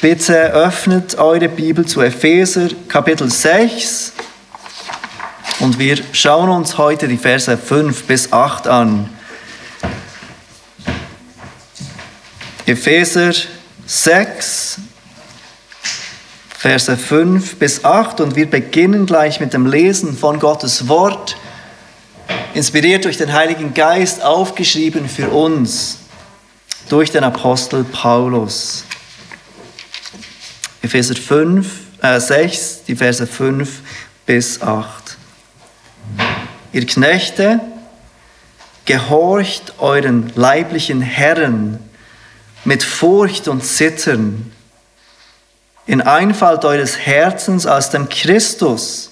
Bitte öffnet eure Bibel zu Epheser Kapitel 6 und wir schauen uns heute die Verse 5 bis 8 an. Epheser 6, Verse 5 bis 8 und wir beginnen gleich mit dem Lesen von Gottes Wort, inspiriert durch den Heiligen Geist, aufgeschrieben für uns durch den Apostel Paulus. Epheser 5, äh 6, die Verse 5 bis 8. Ihr Knechte, gehorcht euren leiblichen Herren mit Furcht und Zittern, in Einfalt eures Herzens als dem Christus,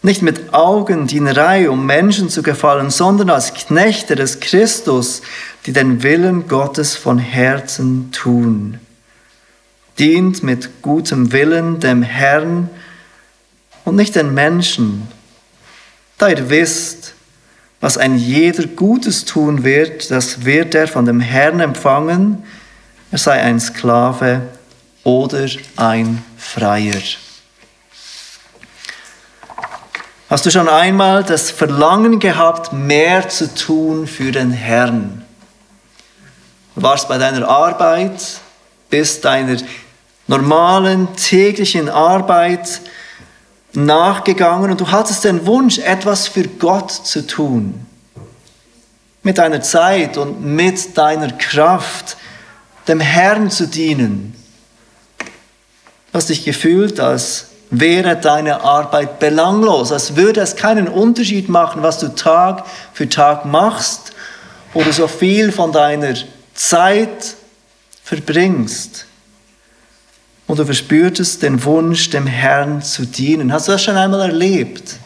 nicht mit Augendienerei, um Menschen zu gefallen, sondern als Knechte des Christus, die den Willen Gottes von Herzen tun. Dient mit gutem Willen dem Herrn und nicht den Menschen, da ihr wisst, was ein jeder Gutes tun wird, das wird er von dem Herrn empfangen, er sei ein Sklave oder ein Freier. Hast du schon einmal das Verlangen gehabt, mehr zu tun für den Herrn? Du warst bei deiner Arbeit, bist deiner normalen täglichen Arbeit nachgegangen und du hattest den Wunsch, etwas für Gott zu tun. Mit deiner Zeit und mit deiner Kraft dem Herrn zu dienen. Du hast dich gefühlt, als wäre deine Arbeit belanglos, als würde es keinen Unterschied machen, was du Tag für Tag machst oder so viel von deiner Zeit verbringst und du verspürtest den Wunsch, dem Herrn zu dienen. Hast du das schon einmal erlebt?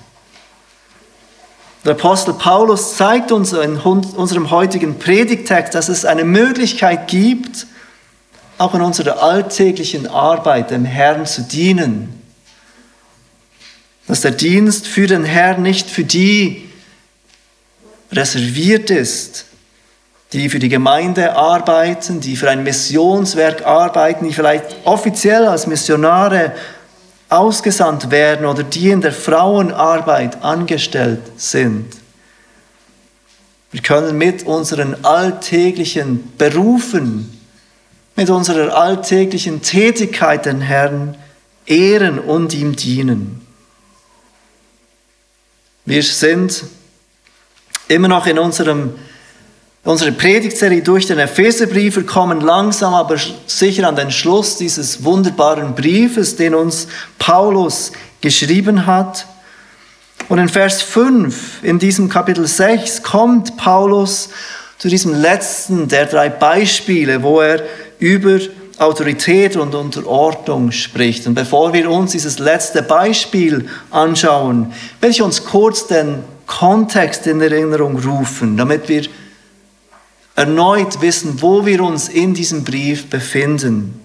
Der Apostel Paulus zeigt uns in unserem heutigen Predigtext, dass es eine Möglichkeit gibt, auch in unserer alltäglichen Arbeit dem Herrn zu dienen. Dass der Dienst für den Herrn nicht für die reserviert ist, die für die Gemeinde arbeiten, die für ein Missionswerk arbeiten, die vielleicht offiziell als Missionare ausgesandt werden oder die in der Frauenarbeit angestellt sind. Wir können mit unseren alltäglichen Berufen, mit unserer alltäglichen Tätigkeit den Herrn ehren und ihm dienen. Wir sind immer noch in unserem Unsere Predigtserie durch den Epheserbrief, wir kommen langsam aber sicher an den Schluss dieses wunderbaren Briefes, den uns Paulus geschrieben hat. Und in Vers 5 in diesem Kapitel 6 kommt Paulus zu diesem letzten der drei Beispiele, wo er über Autorität und Unterordnung spricht. Und bevor wir uns dieses letzte Beispiel anschauen, will ich uns kurz den Kontext in Erinnerung rufen, damit wir erneut wissen, wo wir uns in diesem Brief befinden.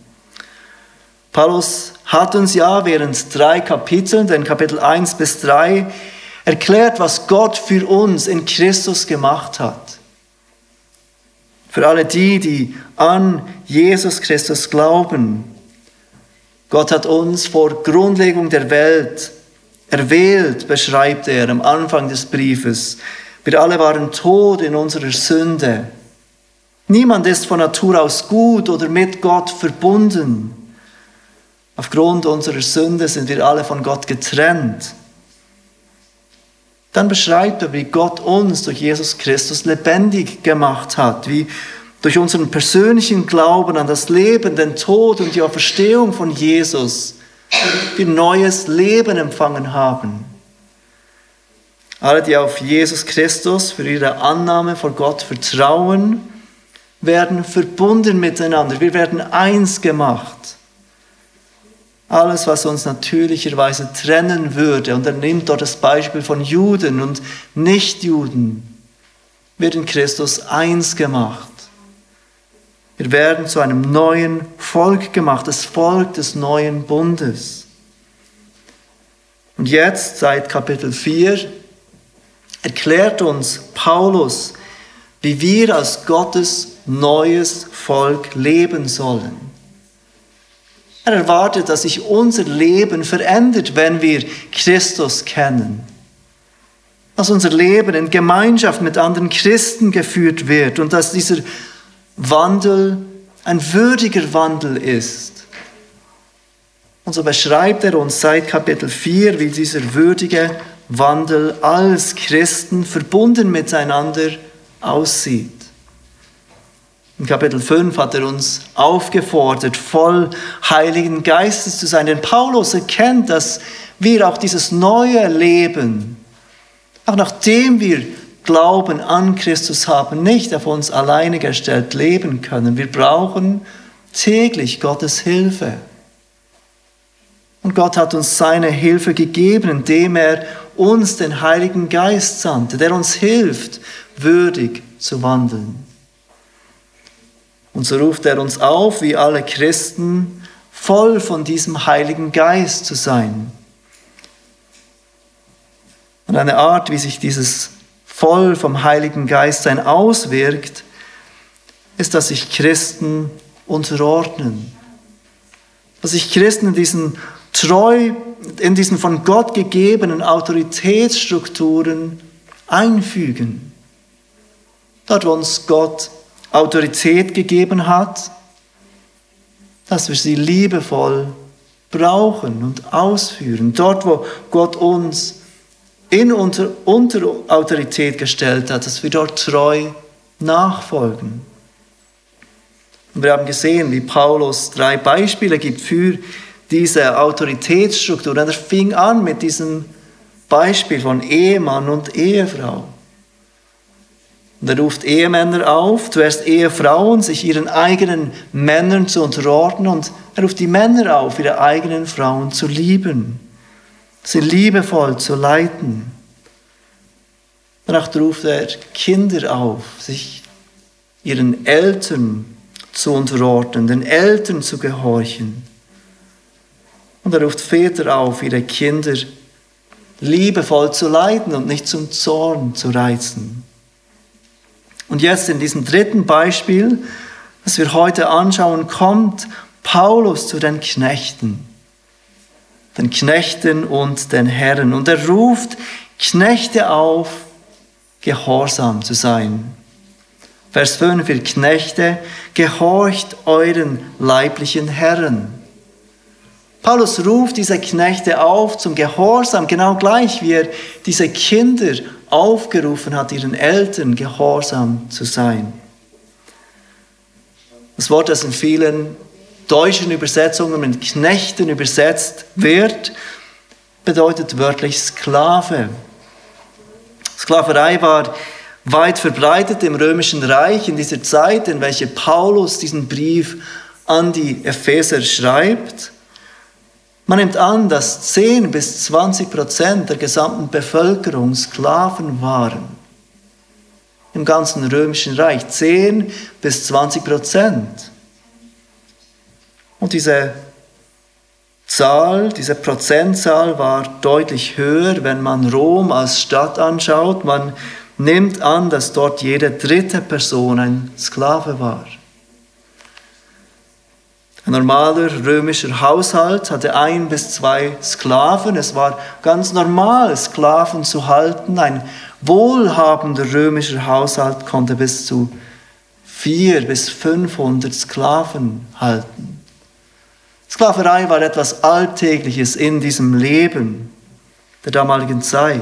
Paulus hat uns ja während drei Kapiteln, den Kapitel 1 bis 3, erklärt, was Gott für uns in Christus gemacht hat. Für alle die, die an Jesus Christus glauben. Gott hat uns vor Grundlegung der Welt erwählt, beschreibt er am Anfang des Briefes. Wir alle waren tot in unserer Sünde. Niemand ist von Natur aus gut oder mit Gott verbunden. Aufgrund unserer Sünde sind wir alle von Gott getrennt. Dann beschreibt er, wie Gott uns durch Jesus Christus lebendig gemacht hat, wie durch unseren persönlichen Glauben an das Leben, den Tod und die Auferstehung von Jesus wir neues Leben empfangen haben. Alle, die auf Jesus Christus für ihre Annahme vor Gott vertrauen, werden verbunden miteinander. Wir werden eins gemacht. Alles, was uns natürlicherweise trennen würde, und er nimmt dort das Beispiel von Juden und Nichtjuden, wird in Christus eins gemacht. Wir werden zu einem neuen Volk gemacht, das Volk des neuen Bundes. Und jetzt, seit Kapitel 4, erklärt uns Paulus, wie wir als Gottes neues Volk leben sollen. Er erwartet, dass sich unser Leben verändert, wenn wir Christus kennen. Dass unser Leben in Gemeinschaft mit anderen Christen geführt wird und dass dieser Wandel ein würdiger Wandel ist. Und so beschreibt er uns seit Kapitel 4, wie dieser würdige Wandel als Christen verbunden miteinander aussieht. In Kapitel 5 hat er uns aufgefordert, voll Heiligen Geistes zu sein. Denn Paulus erkennt, dass wir auch dieses neue Leben, auch nachdem wir Glauben an Christus haben, nicht auf uns alleine gestellt leben können. Wir brauchen täglich Gottes Hilfe. Und Gott hat uns seine Hilfe gegeben, indem er uns den Heiligen Geist sandte, der uns hilft, würdig zu wandeln. Und so ruft er uns auf, wie alle Christen, voll von diesem Heiligen Geist zu sein. Und eine Art, wie sich dieses voll vom Heiligen Geist sein auswirkt, ist, dass sich Christen unterordnen. Dass sich Christen in diesen treu, in diesen von Gott gegebenen Autoritätsstrukturen einfügen. Dort, wo uns Gott Autorität gegeben hat, dass wir sie liebevoll brauchen und ausführen. Dort, wo Gott uns in unter, unter Autorität gestellt hat, dass wir dort treu nachfolgen. Und wir haben gesehen, wie Paulus drei Beispiele gibt für diese Autoritätsstruktur. Und er fing an mit diesem Beispiel von Ehemann und Ehefrau. Und er ruft Ehemänner auf, zuerst Ehefrauen, sich ihren eigenen Männern zu unterordnen und er ruft die Männer auf, ihre eigenen Frauen zu lieben, sie liebevoll zu leiten. Danach ruft er Kinder auf, sich ihren Eltern zu unterordnen, den Eltern zu gehorchen. Und er ruft Väter auf, ihre Kinder liebevoll zu leiten und nicht zum Zorn zu reizen. Und jetzt in diesem dritten Beispiel, das wir heute anschauen, kommt Paulus zu den Knechten, den Knechten und den Herren. Und er ruft Knechte auf, gehorsam zu sein. Vers 5, ihr Knechte, gehorcht euren leiblichen Herren. Paulus ruft diese Knechte auf zum Gehorsam, genau gleich wie er diese Kinder aufgerufen hat, ihren Eltern gehorsam zu sein. Das Wort, das in vielen deutschen Übersetzungen mit Knechten übersetzt wird, bedeutet wörtlich Sklave. Sklaverei war weit verbreitet im römischen Reich in dieser Zeit, in welcher Paulus diesen Brief an die Epheser schreibt. Man nimmt an, dass 10 bis 20 Prozent der gesamten Bevölkerung Sklaven waren. Im ganzen römischen Reich 10 bis 20 Prozent. Und diese Zahl, diese Prozentzahl war deutlich höher, wenn man Rom als Stadt anschaut. Man nimmt an, dass dort jede dritte Person ein Sklave war. Ein normaler römischer Haushalt hatte ein bis zwei Sklaven. Es war ganz normal, Sklaven zu halten. Ein wohlhabender römischer Haushalt konnte bis zu vier bis 500 Sklaven halten. Sklaverei war etwas Alltägliches in diesem Leben der damaligen Zeit.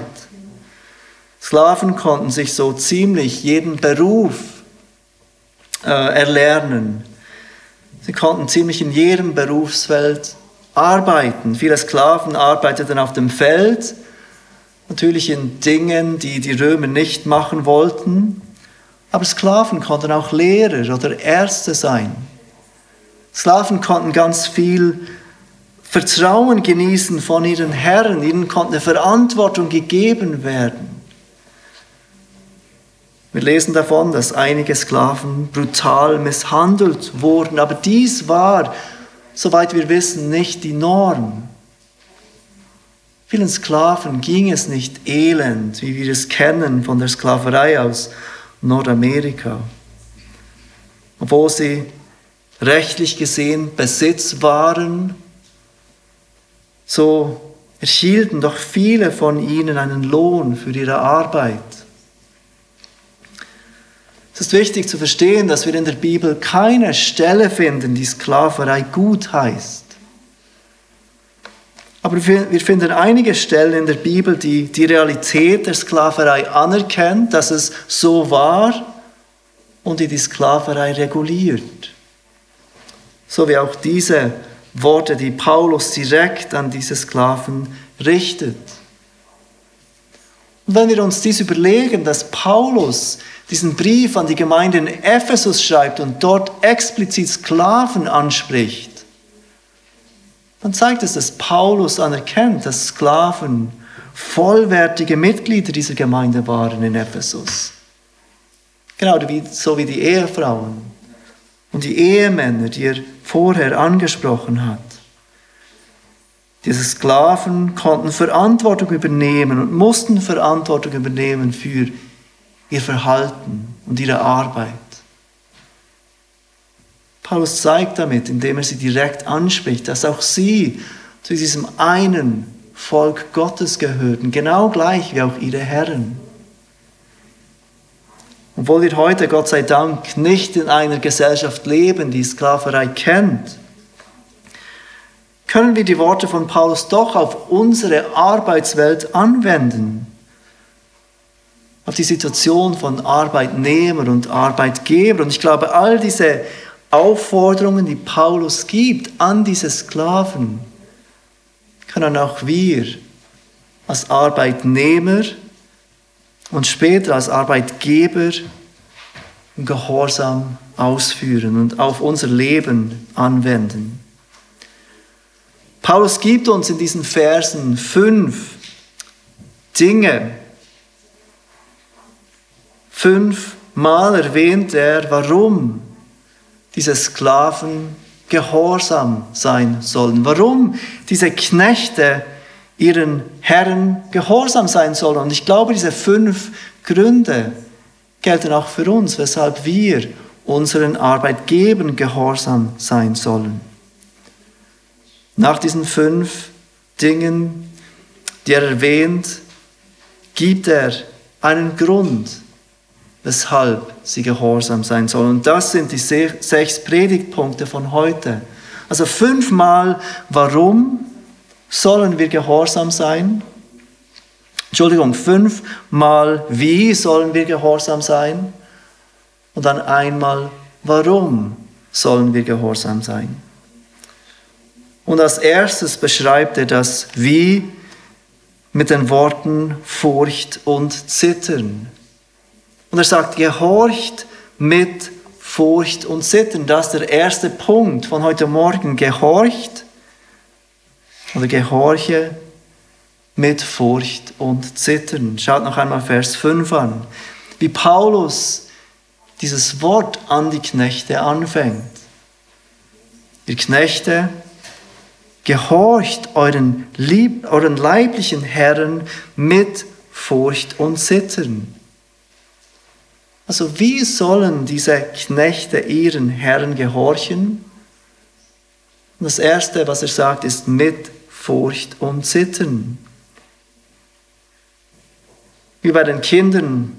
Sklaven konnten sich so ziemlich jeden Beruf äh, erlernen. Sie konnten ziemlich in jedem Berufsfeld arbeiten. Viele Sklaven arbeiteten auf dem Feld, natürlich in Dingen, die die Römer nicht machen wollten. Aber Sklaven konnten auch Lehrer oder Ärzte sein. Sklaven konnten ganz viel Vertrauen genießen von ihren Herren. Ihnen konnte eine Verantwortung gegeben werden. Wir lesen davon, dass einige Sklaven brutal misshandelt wurden, aber dies war, soweit wir wissen, nicht die Norm. Vielen Sklaven ging es nicht elend, wie wir es kennen von der Sklaverei aus Nordamerika. Obwohl sie rechtlich gesehen Besitz waren, so erhielten doch viele von ihnen einen Lohn für ihre Arbeit. Es ist wichtig zu verstehen, dass wir in der Bibel keine Stelle finden, die Sklaverei gut heißt. Aber wir finden einige Stellen in der Bibel, die die Realität der Sklaverei anerkennt, dass es so war und die die Sklaverei reguliert. So wie auch diese Worte, die Paulus direkt an diese Sklaven richtet. Und wenn wir uns dies überlegen, dass Paulus diesen Brief an die Gemeinde in Ephesus schreibt und dort explizit Sklaven anspricht, dann zeigt es, dass Paulus anerkennt, dass Sklaven vollwertige Mitglieder dieser Gemeinde waren in Ephesus. Genau so wie die Ehefrauen und die Ehemänner, die er vorher angesprochen hat. Diese Sklaven konnten Verantwortung übernehmen und mussten Verantwortung übernehmen für ihr Verhalten und ihre Arbeit. Paulus zeigt damit, indem er sie direkt anspricht, dass auch sie zu diesem einen Volk Gottes gehörten, genau gleich wie auch ihre Herren. Obwohl wir heute, Gott sei Dank, nicht in einer Gesellschaft leben, die Sklaverei kennt, können wir die Worte von Paulus doch auf unsere Arbeitswelt anwenden, auf die Situation von Arbeitnehmer und Arbeitgeber. Und ich glaube, all diese Aufforderungen, die Paulus gibt an diese Sklaven, können auch wir als Arbeitnehmer und später als Arbeitgeber Gehorsam ausführen und auf unser Leben anwenden. Paulus gibt uns in diesen Versen fünf Dinge. Fünfmal erwähnt er, warum diese Sklaven gehorsam sein sollen. Warum diese Knechte ihren Herren gehorsam sein sollen. Und ich glaube, diese fünf Gründe gelten auch für uns, weshalb wir unseren Arbeitgebern gehorsam sein sollen. Nach diesen fünf Dingen, die er erwähnt, gibt er einen Grund, weshalb sie gehorsam sein sollen. Und das sind die sechs Predigtpunkte von heute. Also fünfmal, warum sollen wir gehorsam sein? Entschuldigung, fünfmal, wie sollen wir gehorsam sein? Und dann einmal, warum sollen wir gehorsam sein? Und als erstes beschreibt er das Wie mit den Worten Furcht und Zittern. Und er sagt, gehorcht mit Furcht und Zittern. Das ist der erste Punkt von heute Morgen. Gehorcht oder gehorche mit Furcht und Zittern. Schaut noch einmal Vers 5 an. Wie Paulus dieses Wort an die Knechte anfängt. Ihr Knechte, gehorcht euren, lieb, euren leiblichen Herren mit Furcht und Zittern. Also wie sollen diese Knechte ihren Herren gehorchen? Das Erste, was er sagt, ist mit Furcht und Zittern. Wie bei den Kindern,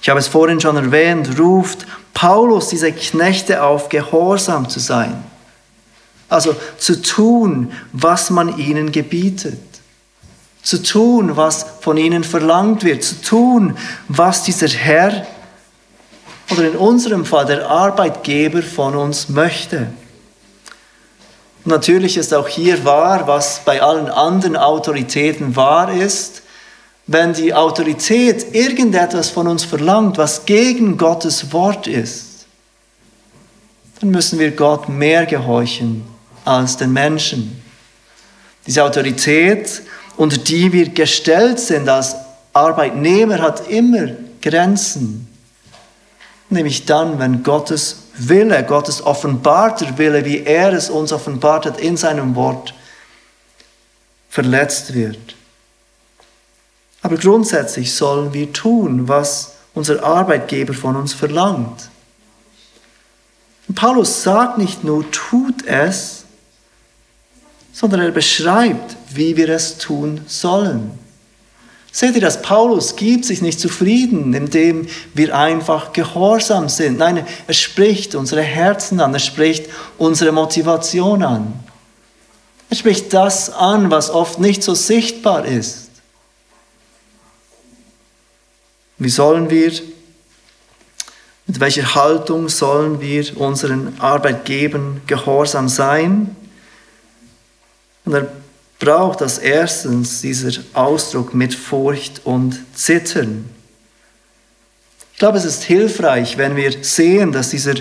ich habe es vorhin schon erwähnt, ruft Paulus diese Knechte auf, gehorsam zu sein. Also zu tun, was man ihnen gebietet. Zu tun, was von ihnen verlangt wird. Zu tun, was dieser Herr oder in unserem Fall der Arbeitgeber von uns möchte. Natürlich ist auch hier wahr, was bei allen anderen Autoritäten wahr ist. Wenn die Autorität irgendetwas von uns verlangt, was gegen Gottes Wort ist, dann müssen wir Gott mehr gehorchen als den Menschen. Diese Autorität, unter die wir gestellt sind als Arbeitnehmer, hat immer Grenzen. Nämlich dann, wenn Gottes Wille, Gottes offenbarter Wille, wie er es uns offenbart hat in seinem Wort, verletzt wird. Aber grundsätzlich sollen wir tun, was unser Arbeitgeber von uns verlangt. Und Paulus sagt nicht nur, tut es, sondern er beschreibt, wie wir es tun sollen. Seht ihr, dass Paulus gibt sich nicht zufrieden, indem wir einfach gehorsam sind. Nein, er spricht unsere Herzen an, er spricht unsere Motivation an. Er spricht das an, was oft nicht so sichtbar ist. Wie sollen wir, mit welcher Haltung sollen wir unseren Arbeitgebern gehorsam sein? Und er braucht als erstens dieser Ausdruck mit Furcht und Zittern. Ich glaube, es ist hilfreich, wenn wir sehen, dass dieser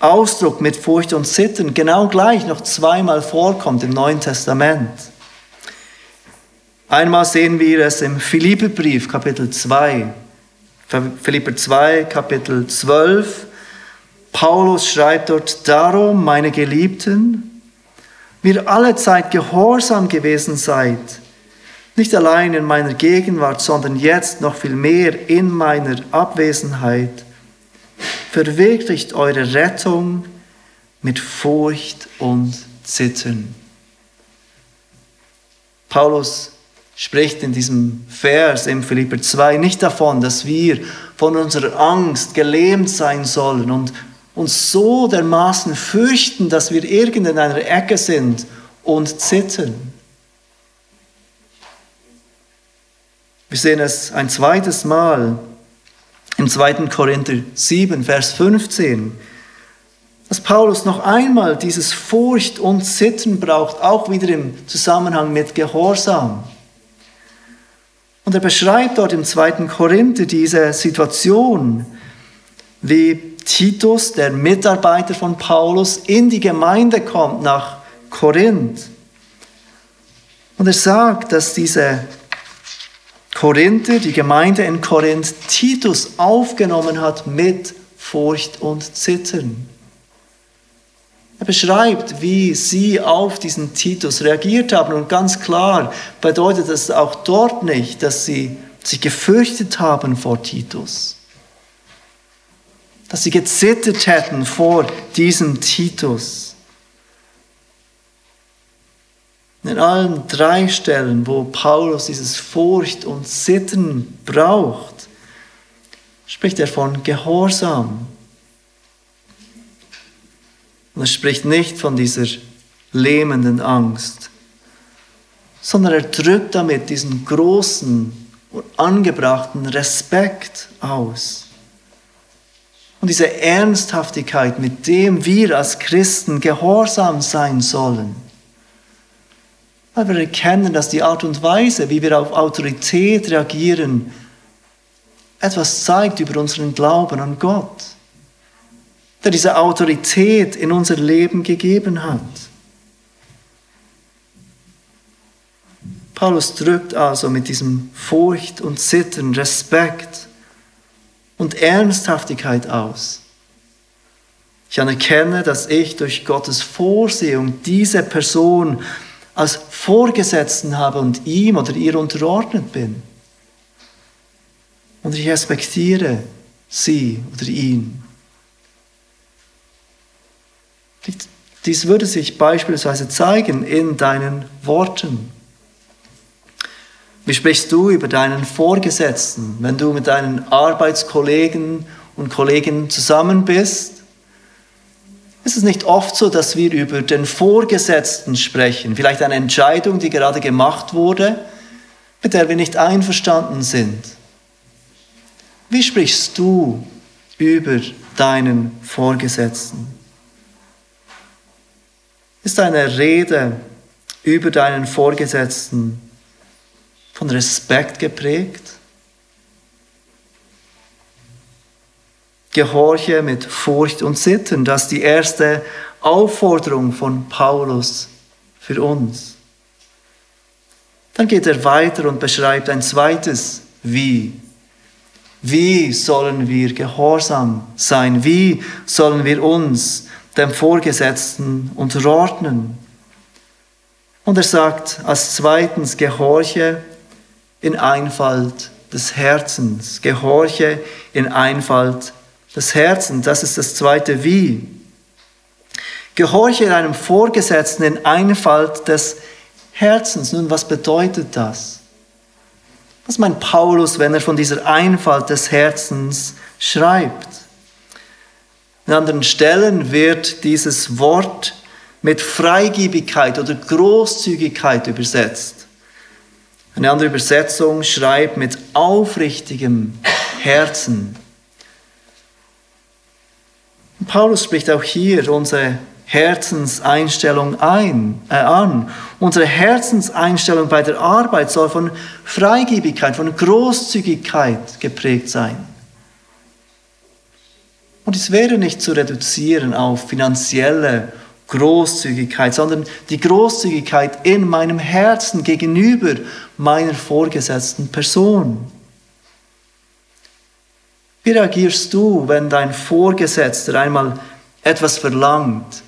Ausdruck mit Furcht und Zittern genau gleich noch zweimal vorkommt im Neuen Testament. Einmal sehen wir es im Philipperbrief, Kapitel 2. Philipper 2, Kapitel 12. Paulus schreibt dort, darum, meine Geliebten, mir alle Zeit gehorsam gewesen seid, nicht allein in meiner Gegenwart, sondern jetzt noch viel mehr in meiner Abwesenheit, verwirklicht eure Rettung mit Furcht und Zittern. Paulus spricht in diesem Vers im Philipper 2 nicht davon, dass wir von unserer Angst gelähmt sein sollen und uns so dermaßen fürchten, dass wir irgend in einer Ecke sind und zittern. Wir sehen es ein zweites Mal im 2. Korinther 7, Vers 15, dass Paulus noch einmal dieses Furcht und Zittern braucht, auch wieder im Zusammenhang mit Gehorsam. Und er beschreibt dort im 2. Korinther diese Situation, wie Titus, der Mitarbeiter von Paulus, in die Gemeinde kommt nach Korinth. Und er sagt, dass diese Korinther, die Gemeinde in Korinth, Titus aufgenommen hat mit Furcht und Zittern. Er beschreibt, wie sie auf diesen Titus reagiert haben. Und ganz klar bedeutet es auch dort nicht, dass sie sich gefürchtet haben vor Titus dass sie gezittert hätten vor diesem Titus. In allen drei Stellen, wo Paulus dieses Furcht und Zittern braucht, spricht er von Gehorsam. Und er spricht nicht von dieser lähmenden Angst, sondern er drückt damit diesen großen und angebrachten Respekt aus. Und diese Ernsthaftigkeit, mit dem wir als Christen gehorsam sein sollen. Weil wir erkennen, dass die Art und Weise, wie wir auf Autorität reagieren, etwas zeigt über unseren Glauben an Gott, der diese Autorität in unser Leben gegeben hat. Paulus drückt also mit diesem Furcht und Zittern, Respekt und Ernsthaftigkeit aus. Ich anerkenne, dass ich durch Gottes Vorsehung diese Person als Vorgesetzten habe und ihm oder ihr unterordnet bin. Und ich respektiere sie oder ihn. Dies würde sich beispielsweise zeigen in deinen Worten. Wie sprichst du über deinen Vorgesetzten, wenn du mit deinen Arbeitskollegen und Kollegen zusammen bist? Ist es nicht oft so, dass wir über den Vorgesetzten sprechen, vielleicht eine Entscheidung, die gerade gemacht wurde, mit der wir nicht einverstanden sind? Wie sprichst du über deinen Vorgesetzten? Ist deine Rede über deinen Vorgesetzten von Respekt geprägt. Gehorche mit Furcht und Sitten, das ist die erste Aufforderung von Paulus für uns. Dann geht er weiter und beschreibt ein zweites Wie. Wie sollen wir gehorsam sein? Wie sollen wir uns dem Vorgesetzten unterordnen? Und er sagt als zweitens, gehorche in Einfalt des Herzens. Gehorche in Einfalt des Herzens. Das ist das zweite Wie. Gehorche einem Vorgesetzten in Einfalt des Herzens. Nun, was bedeutet das? Was meint Paulus, wenn er von dieser Einfalt des Herzens schreibt? In anderen Stellen wird dieses Wort mit Freigebigkeit oder Großzügigkeit übersetzt. Eine andere Übersetzung schreibt mit aufrichtigem Herzen. Paulus spricht auch hier unsere Herzenseinstellung ein, äh, an. Unsere Herzenseinstellung bei der Arbeit soll von Freigebigkeit, von Großzügigkeit geprägt sein. Und es wäre nicht zu reduzieren auf finanzielle Großzügigkeit, sondern die Großzügigkeit in meinem Herzen gegenüber meiner vorgesetzten Person. Wie reagierst du, wenn dein Vorgesetzter einmal etwas verlangt,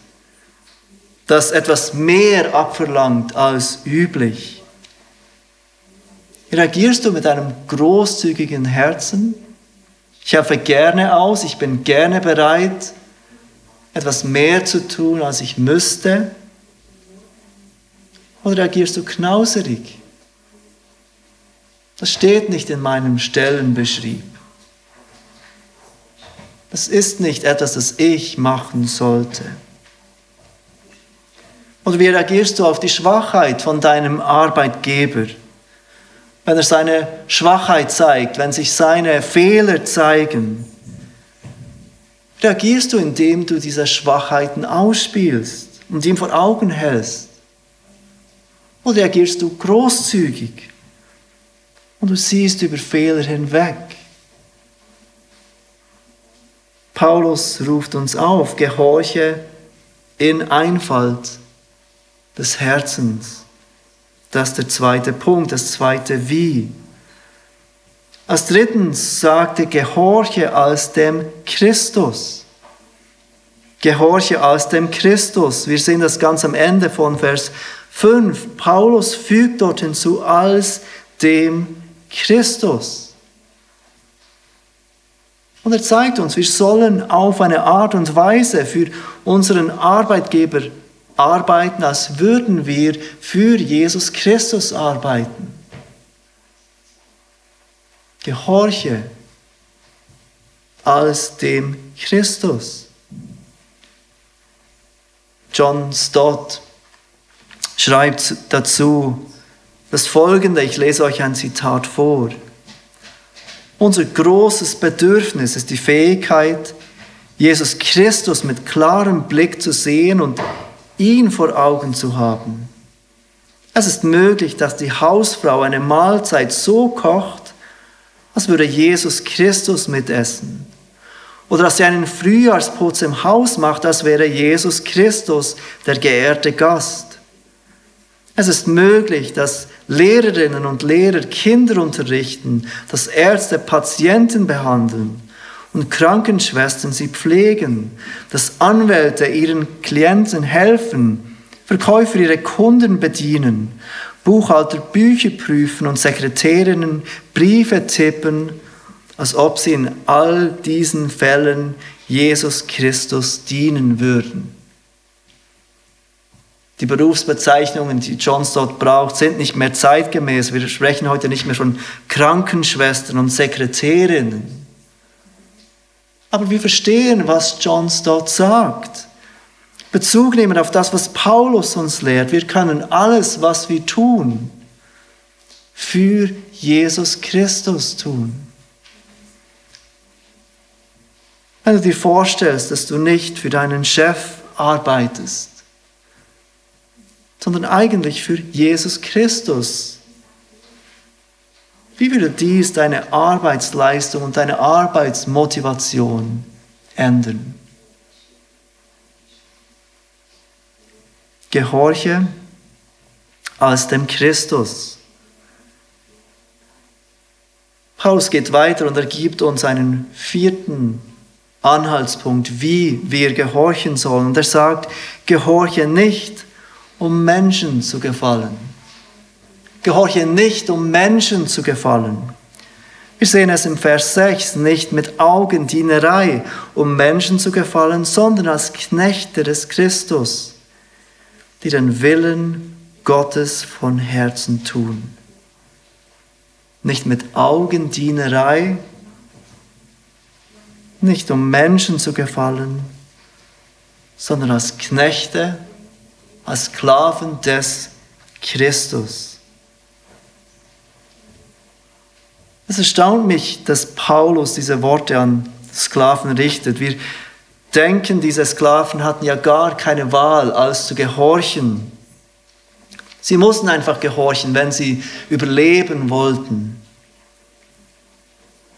das etwas mehr abverlangt als üblich? Reagierst du mit einem großzügigen Herzen? Ich helfe gerne aus, ich bin gerne bereit, etwas mehr zu tun, als ich müsste. Oder reagierst du knauserig? Das steht nicht in meinem Stellenbeschrieb. Das ist nicht etwas, das ich machen sollte. Oder wie reagierst du auf die Schwachheit von deinem Arbeitgeber? Wenn er seine Schwachheit zeigt, wenn sich seine Fehler zeigen, reagierst du, indem du diese Schwachheiten ausspielst und ihm vor Augen hältst? Oder reagierst du großzügig und du siehst über Fehler hinweg? Paulus ruft uns auf, gehorche in Einfalt des Herzens. Das ist der zweite Punkt, das zweite Wie. Als drittens sagte, gehorche als dem Christus. Gehorche als dem Christus. Wir sehen das ganz am Ende von Vers 5. Paulus fügt dort hinzu als dem Christus. Und er zeigt uns, wir sollen auf eine Art und Weise für unseren Arbeitgeber arbeiten, als würden wir für Jesus Christus arbeiten. Gehorche als dem Christus. John Stott schreibt dazu das folgende, ich lese euch ein Zitat vor. Unser großes Bedürfnis ist die Fähigkeit, Jesus Christus mit klarem Blick zu sehen und ihn vor Augen zu haben. Es ist möglich, dass die Hausfrau eine Mahlzeit so kocht, als würde Jesus Christus mitessen. Oder dass sie einen Frühjahrsputz im Haus macht, als wäre Jesus Christus der geehrte Gast. Es ist möglich, dass Lehrerinnen und Lehrer Kinder unterrichten, dass Ärzte Patienten behandeln und Krankenschwestern sie pflegen, dass Anwälte ihren Klienten helfen, Verkäufer ihre Kunden bedienen, Buchhalter Bücher prüfen und Sekretärinnen Briefe tippen, als ob sie in all diesen Fällen Jesus Christus dienen würden. Die Berufsbezeichnungen, die John Stott braucht, sind nicht mehr zeitgemäß. Wir sprechen heute nicht mehr von Krankenschwestern und Sekretärinnen. Aber wir verstehen, was John Stott sagt. Bezug nehmen auf das, was Paulus uns lehrt. Wir können alles, was wir tun, für Jesus Christus tun. Wenn du dir vorstellst, dass du nicht für deinen Chef arbeitest, sondern eigentlich für Jesus Christus. Wie würde dies deine Arbeitsleistung und deine Arbeitsmotivation ändern? Gehorche als dem Christus. Paulus geht weiter und er gibt uns einen vierten Anhaltspunkt, wie wir gehorchen sollen. Und er sagt, gehorche nicht um Menschen zu gefallen. Gehorche nicht, um Menschen zu gefallen. Wir sehen es im Vers 6, nicht mit Augendienerei, um Menschen zu gefallen, sondern als Knechte des Christus, die den Willen Gottes von Herzen tun. Nicht mit Augendienerei, nicht um Menschen zu gefallen, sondern als Knechte, als Sklaven des Christus. Es erstaunt mich, dass Paulus diese Worte an Sklaven richtet. Wir denken, diese Sklaven hatten ja gar keine Wahl, als zu gehorchen. Sie mussten einfach gehorchen, wenn sie überleben wollten.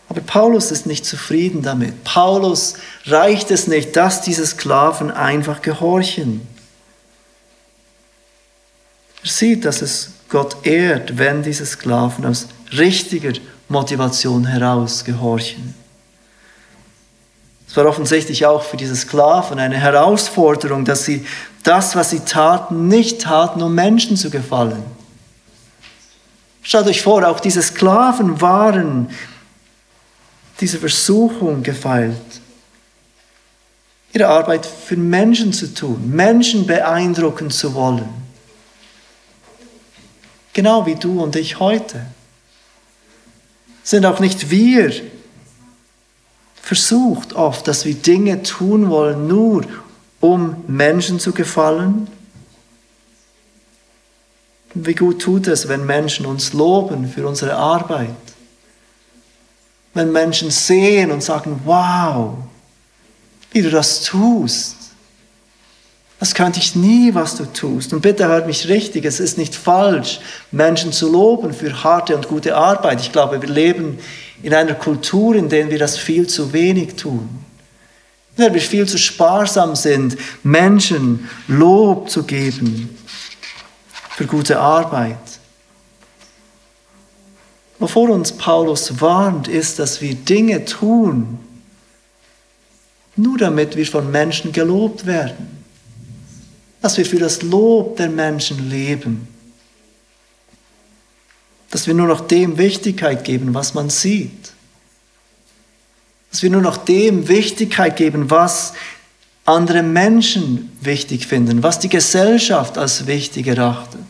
Aber Paulus ist nicht zufrieden damit. Paulus reicht es nicht, dass diese Sklaven einfach gehorchen. Er sieht, dass es Gott ehrt, wenn diese Sklaven aus richtiger Motivation heraus gehorchen. Es war offensichtlich auch für diese Sklaven eine Herausforderung, dass sie das, was sie taten, nicht taten, um Menschen zu gefallen. Stellt euch vor, auch diese Sklaven waren dieser Versuchung gefeilt, ihre Arbeit für Menschen zu tun, Menschen beeindrucken zu wollen. Genau wie du und ich heute. Sind auch nicht wir versucht oft, dass wir Dinge tun wollen, nur um Menschen zu gefallen? Wie gut tut es, wenn Menschen uns loben für unsere Arbeit? wenn Menschen sehen und sagen, wow, wie du das tust. Das könnte ich nie, was du tust. Und bitte hört mich richtig, es ist nicht falsch, Menschen zu loben für harte und gute Arbeit. Ich glaube, wir leben in einer Kultur, in der wir das viel zu wenig tun. In der wir viel zu sparsam sind, Menschen Lob zu geben für gute Arbeit. Wovor uns Paulus warnt, ist, dass wir Dinge tun, nur damit wir von Menschen gelobt werden. Dass wir für das Lob der Menschen leben. Dass wir nur noch dem Wichtigkeit geben, was man sieht. Dass wir nur noch dem Wichtigkeit geben, was andere Menschen wichtig finden, was die Gesellschaft als wichtig erachtet.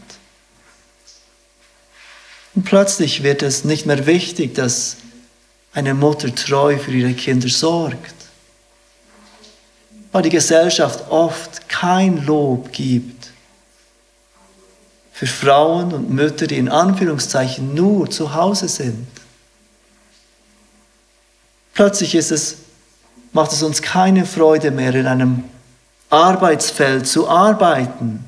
Und plötzlich wird es nicht mehr wichtig, dass eine Mutter treu für ihre Kinder sorgt. Weil die Gesellschaft oft kein Lob gibt für Frauen und Mütter, die in Anführungszeichen nur zu Hause sind. Plötzlich ist es, macht es uns keine Freude mehr, in einem Arbeitsfeld zu arbeiten,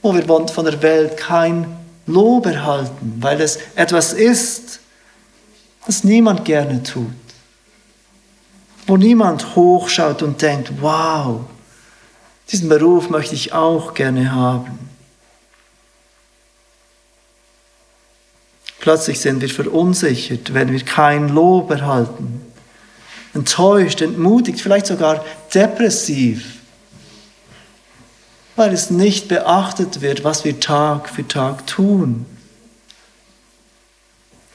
wo wir von der Welt kein Lob erhalten, weil es etwas ist, das niemand gerne tut. Wo niemand hochschaut und denkt, wow, diesen Beruf möchte ich auch gerne haben. Plötzlich sind wir verunsichert, wenn wir kein Lob erhalten. Enttäuscht, entmutigt, vielleicht sogar depressiv weil es nicht beachtet wird, was wir Tag für Tag tun.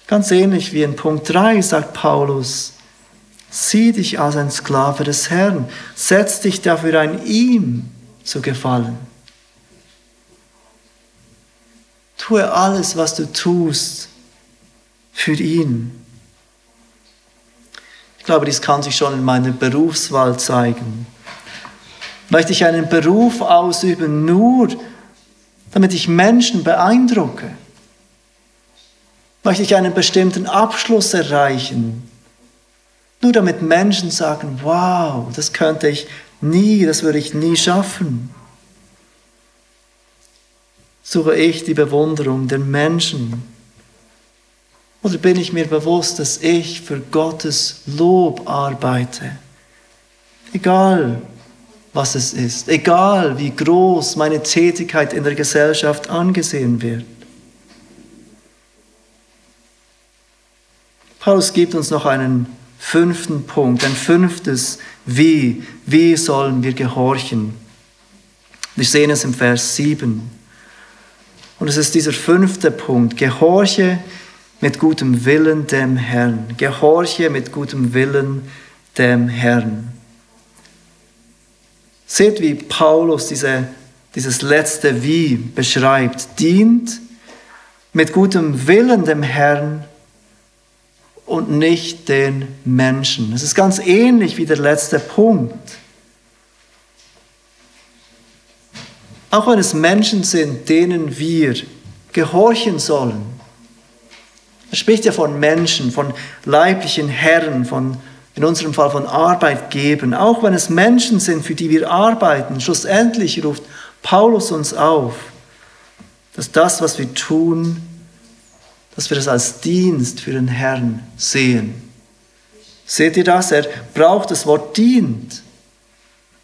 Ganz ähnlich wie in Punkt 3 sagt Paulus, sieh dich als ein Sklave des Herrn, setz dich dafür ein, ihm zu gefallen. Tue alles, was du tust, für ihn. Ich glaube, dies kann sich schon in meiner Berufswahl zeigen. Möchte ich einen Beruf ausüben, nur damit ich Menschen beeindrucke? Möchte ich einen bestimmten Abschluss erreichen, nur damit Menschen sagen, wow, das könnte ich nie, das würde ich nie schaffen? Suche ich die Bewunderung der Menschen? Oder bin ich mir bewusst, dass ich für Gottes Lob arbeite? Egal, was es ist, egal wie groß meine Tätigkeit in der Gesellschaft angesehen wird. Paulus gibt uns noch einen fünften Punkt, ein fünftes Wie. Wie sollen wir gehorchen? Wir sehen es im Vers 7. Und es ist dieser fünfte Punkt. Gehorche mit gutem Willen dem Herrn. Gehorche mit gutem Willen dem Herrn. Seht, wie Paulus diese, dieses letzte Wie beschreibt. Dient mit gutem Willen dem Herrn und nicht den Menschen. Es ist ganz ähnlich wie der letzte Punkt. Auch wenn es Menschen sind, denen wir gehorchen sollen. Er spricht ja von Menschen, von leiblichen Herren, von, in unserem Fall von Arbeitgebern. Auch wenn es Menschen sind, für die wir arbeiten, schlussendlich ruft Paulus uns auf, dass das, was wir tun, dass wir es als Dienst für den Herrn sehen. Seht ihr das? Er braucht das Wort dient.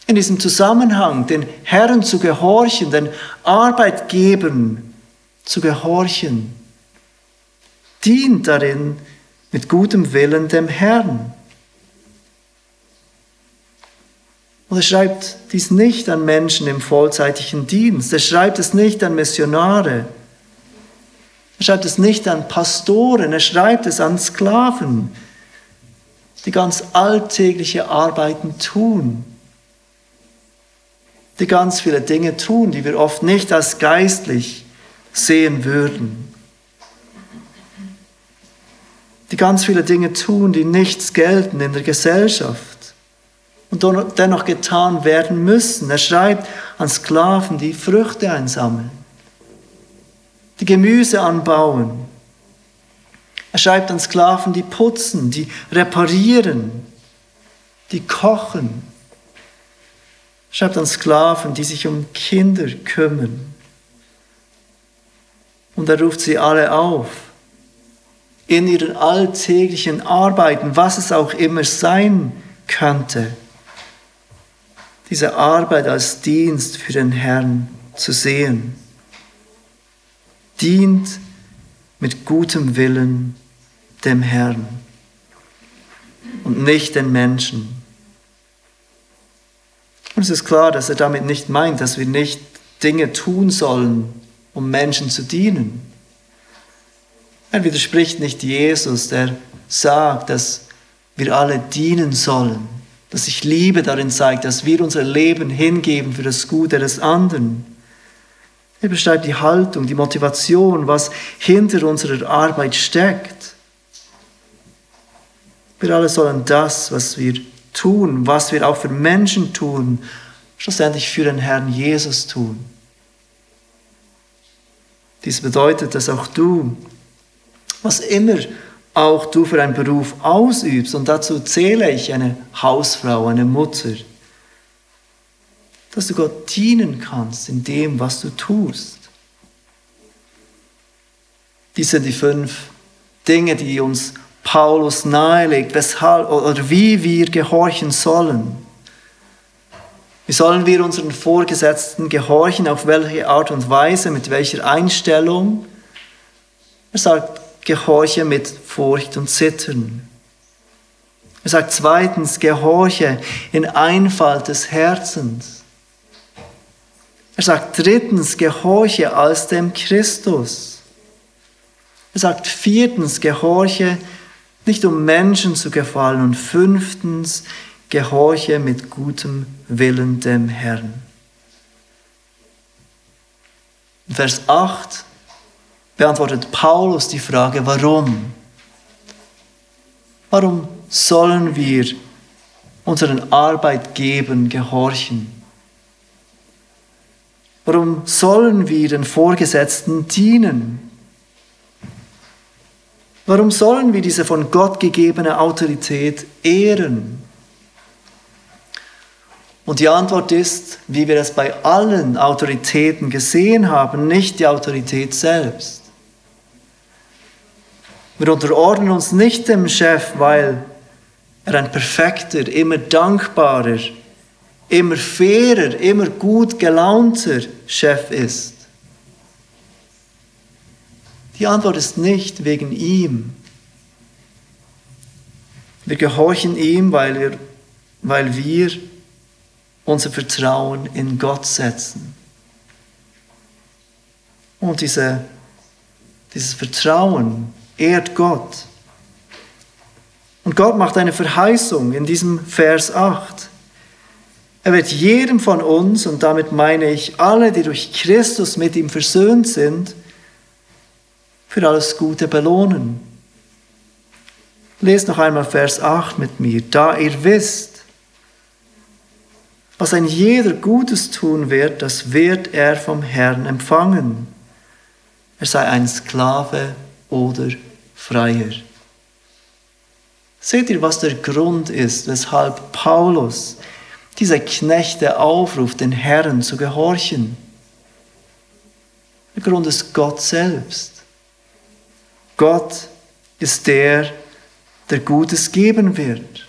In diesem Zusammenhang, den Herren zu gehorchen, den Arbeitgebern zu gehorchen, dient darin mit gutem Willen dem Herrn. Und er schreibt dies nicht an Menschen im vollzeitlichen Dienst. Er schreibt es nicht an Missionare. Er schreibt es nicht an Pastoren. Er schreibt es an Sklaven, die ganz alltägliche Arbeiten tun. Die ganz viele Dinge tun, die wir oft nicht als geistlich sehen würden. Die ganz viele Dinge tun, die nichts gelten in der Gesellschaft und dennoch getan werden müssen. Er schreibt an Sklaven, die Früchte einsammeln, die Gemüse anbauen. Er schreibt an Sklaven, die putzen, die reparieren, die kochen. Er schreibt an Sklaven, die sich um Kinder kümmern. Und er ruft sie alle auf, in ihren alltäglichen Arbeiten, was es auch immer sein könnte, diese Arbeit als Dienst für den Herrn zu sehen. Dient mit gutem Willen dem Herrn und nicht den Menschen. Und es ist klar, dass er damit nicht meint, dass wir nicht Dinge tun sollen, um Menschen zu dienen. Er widerspricht nicht Jesus, der sagt, dass wir alle dienen sollen dass sich Liebe darin zeigt, dass wir unser Leben hingeben für das Gute des anderen. Er beschreibt die Haltung, die Motivation, was hinter unserer Arbeit steckt. Wir alle sollen das, was wir tun, was wir auch für Menschen tun, schlussendlich für den Herrn Jesus tun. Dies bedeutet, dass auch du, was immer auch du für einen Beruf ausübst, und dazu zähle ich eine Hausfrau, eine Mutter, dass du Gott dienen kannst in dem, was du tust. Dies sind die fünf Dinge, die uns Paulus nahelegt, weshalb oder wie wir gehorchen sollen. Wie sollen wir unseren Vorgesetzten gehorchen? Auf welche Art und Weise? Mit welcher Einstellung? Er sagt, Gehorche mit Furcht und Zittern. Er sagt zweitens, Gehorche in Einfalt des Herzens. Er sagt drittens, Gehorche als dem Christus. Er sagt viertens, Gehorche nicht um Menschen zu gefallen und fünftens, Gehorche mit gutem Willen dem Herrn. Vers 8 beantwortet Paulus die Frage, warum? Warum sollen wir unseren Arbeitgebern gehorchen? Warum sollen wir den Vorgesetzten dienen? Warum sollen wir diese von Gott gegebene Autorität ehren? Und die Antwort ist, wie wir es bei allen Autoritäten gesehen haben, nicht die Autorität selbst. Wir unterordnen uns nicht dem Chef, weil er ein perfekter, immer dankbarer, immer fairer, immer gut gelaunter Chef ist. Die Antwort ist nicht wegen ihm. Wir gehorchen ihm, weil, er, weil wir unser Vertrauen in Gott setzen. Und diese, dieses Vertrauen ehrt Gott. Und Gott macht eine Verheißung in diesem Vers 8. Er wird jedem von uns, und damit meine ich alle, die durch Christus mit ihm versöhnt sind, für alles Gute belohnen. Lest noch einmal Vers 8 mit mir. Da ihr wisst, was ein jeder Gutes tun wird, das wird er vom Herrn empfangen. Er sei ein Sklave oder Freier. Seht ihr, was der Grund ist, weshalb Paulus diese Knechte aufruft, den Herrn zu gehorchen? Der Grund ist Gott selbst. Gott ist der, der Gutes geben wird.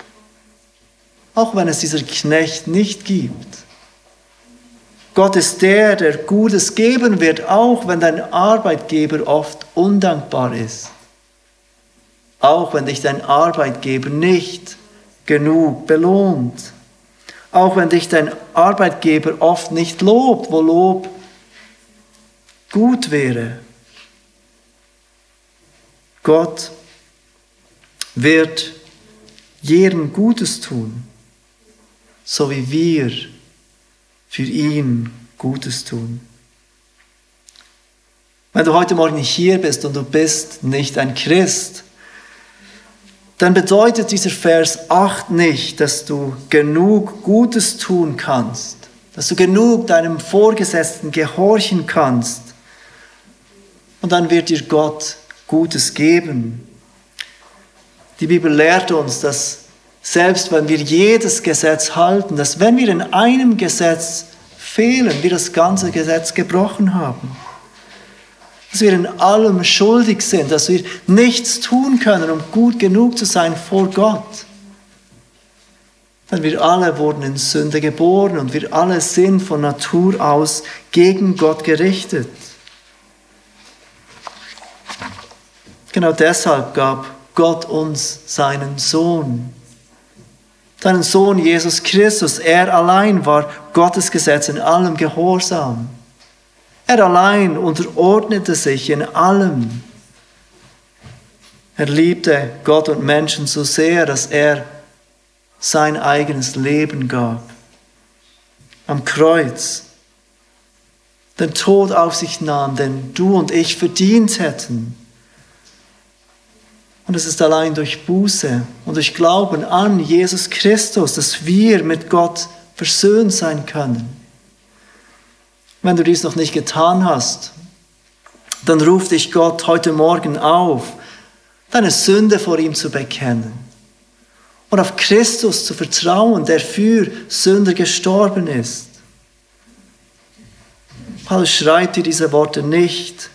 Auch wenn es dieser Knecht nicht gibt. Gott ist der, der Gutes geben wird, auch wenn dein Arbeitgeber oft undankbar ist. Auch wenn dich dein Arbeitgeber nicht genug belohnt. Auch wenn dich dein Arbeitgeber oft nicht lobt, wo Lob gut wäre. Gott wird jedem Gutes tun, so wie wir für ihn Gutes tun. Wenn du heute Morgen hier bist und du bist nicht ein Christ, dann bedeutet dieser Vers 8 nicht, dass du genug Gutes tun kannst, dass du genug deinem Vorgesetzten gehorchen kannst und dann wird dir Gott Gutes geben. Die Bibel lehrt uns, dass selbst wenn wir jedes Gesetz halten, dass wenn wir in einem Gesetz fehlen, wir das ganze Gesetz gebrochen haben. Dass wir in allem schuldig sind, dass wir nichts tun können, um gut genug zu sein vor Gott. Denn wir alle wurden in Sünde geboren und wir alle sind von Natur aus gegen Gott gerichtet. Genau deshalb gab Gott uns seinen Sohn. Seinen Sohn Jesus Christus. Er allein war Gottes Gesetz in allem Gehorsam. Er allein unterordnete sich in allem. Er liebte Gott und Menschen so sehr, dass er sein eigenes Leben gab. Am Kreuz den Tod auf sich nahm, den du und ich verdient hätten und es ist allein durch Buße und durch Glauben an Jesus Christus, dass wir mit Gott versöhnt sein können. Wenn du dies noch nicht getan hast, dann ruft dich Gott heute Morgen auf, deine Sünde vor ihm zu bekennen und auf Christus zu vertrauen, der für Sünder gestorben ist. Paulus schreibt dir diese Worte nicht,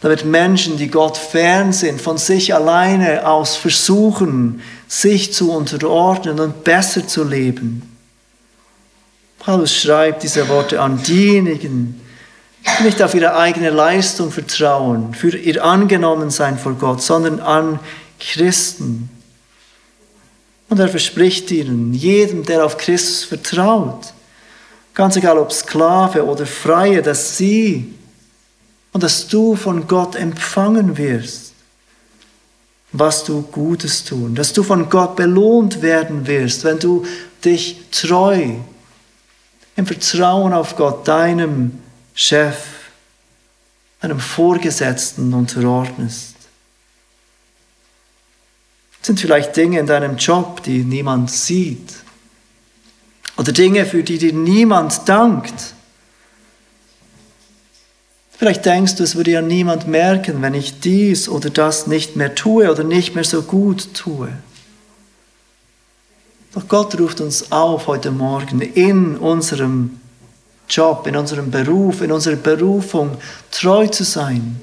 damit Menschen, die Gott fern sind, von sich alleine aus versuchen, sich zu unterordnen und besser zu leben. Paulus schreibt diese Worte an diejenigen, die nicht auf ihre eigene Leistung vertrauen, für ihr Angenommensein vor Gott, sondern an Christen. Und er verspricht ihnen, jedem, der auf Christus vertraut, ganz egal ob Sklave oder Freie, dass sie und dass du von Gott empfangen wirst, was du Gutes tun, dass du von Gott belohnt werden wirst, wenn du dich treu im Vertrauen auf Gott, deinem Chef, einem Vorgesetzten unterordnest. Es sind vielleicht Dinge in deinem Job, die niemand sieht. Oder Dinge, für die dir niemand dankt. Vielleicht denkst du, es würde ja niemand merken, wenn ich dies oder das nicht mehr tue oder nicht mehr so gut tue. Doch Gott ruft uns auf heute Morgen in unserem Job, in unserem Beruf, in unserer Berufung treu zu sein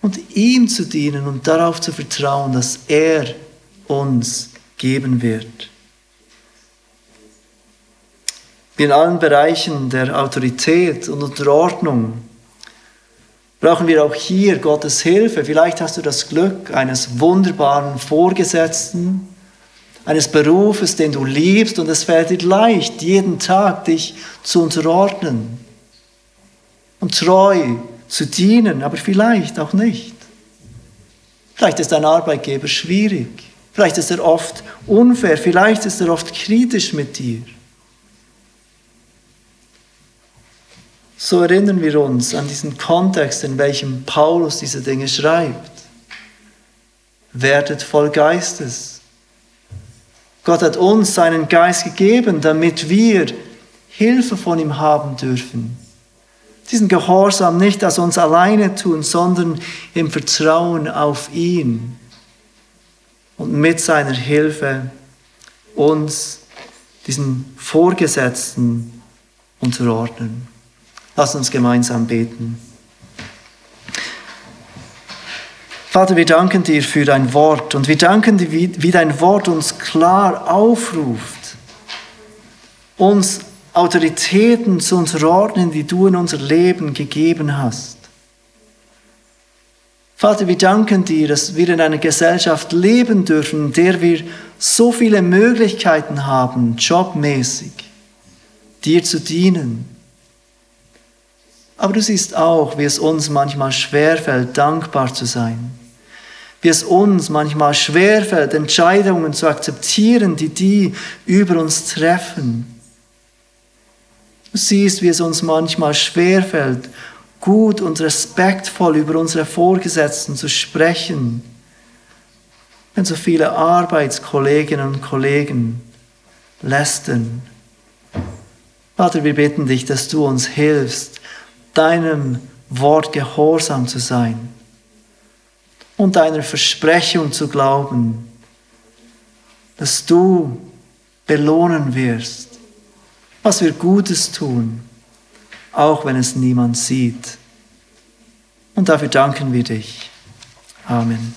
und ihm zu dienen und darauf zu vertrauen, dass er uns geben wird. Wie in allen Bereichen der Autorität und Unterordnung brauchen wir auch hier Gottes Hilfe. Vielleicht hast du das Glück eines wunderbaren Vorgesetzten, eines Berufes, den du liebst und es fällt dir leicht, jeden Tag dich zu unterordnen und treu zu dienen, aber vielleicht auch nicht. Vielleicht ist dein Arbeitgeber schwierig. Vielleicht ist er oft unfair. Vielleicht ist er oft kritisch mit dir. So erinnern wir uns an diesen Kontext, in welchem Paulus diese Dinge schreibt. Werdet voll Geistes. Gott hat uns seinen Geist gegeben, damit wir Hilfe von ihm haben dürfen. Diesen Gehorsam nicht aus uns alleine tun, sondern im Vertrauen auf ihn und mit seiner Hilfe uns diesen Vorgesetzten unterordnen. Lass uns gemeinsam beten. Vater, wir danken dir für dein Wort und wir danken dir, wie, dein Wort uns klar aufruft, uns Autoritäten zu unterordnen, die du in unser Leben gegeben hast. Vater, wir danken dir, dass wir in einer Gesellschaft leben dürfen, in der wir so viele Möglichkeiten haben, jobmäßig, dir zu dienen. Aber du siehst auch, wie es uns manchmal schwerfällt, dankbar zu sein. Wie es uns manchmal schwerfällt, Entscheidungen zu akzeptieren, die die über uns treffen. Du siehst, wie es uns manchmal schwerfällt, gut und respektvoll über unsere Vorgesetzten zu sprechen, wenn so viele Arbeitskolleginnen und Kollegen lästern. Vater, wir bitten dich, dass du uns hilfst, deinem Wort gehorsam zu sein und deiner Versprechung zu glauben, dass du belohnen wirst, was wir Gutes tun auch wenn es niemand sieht. Und dafür danken wir dich. Amen.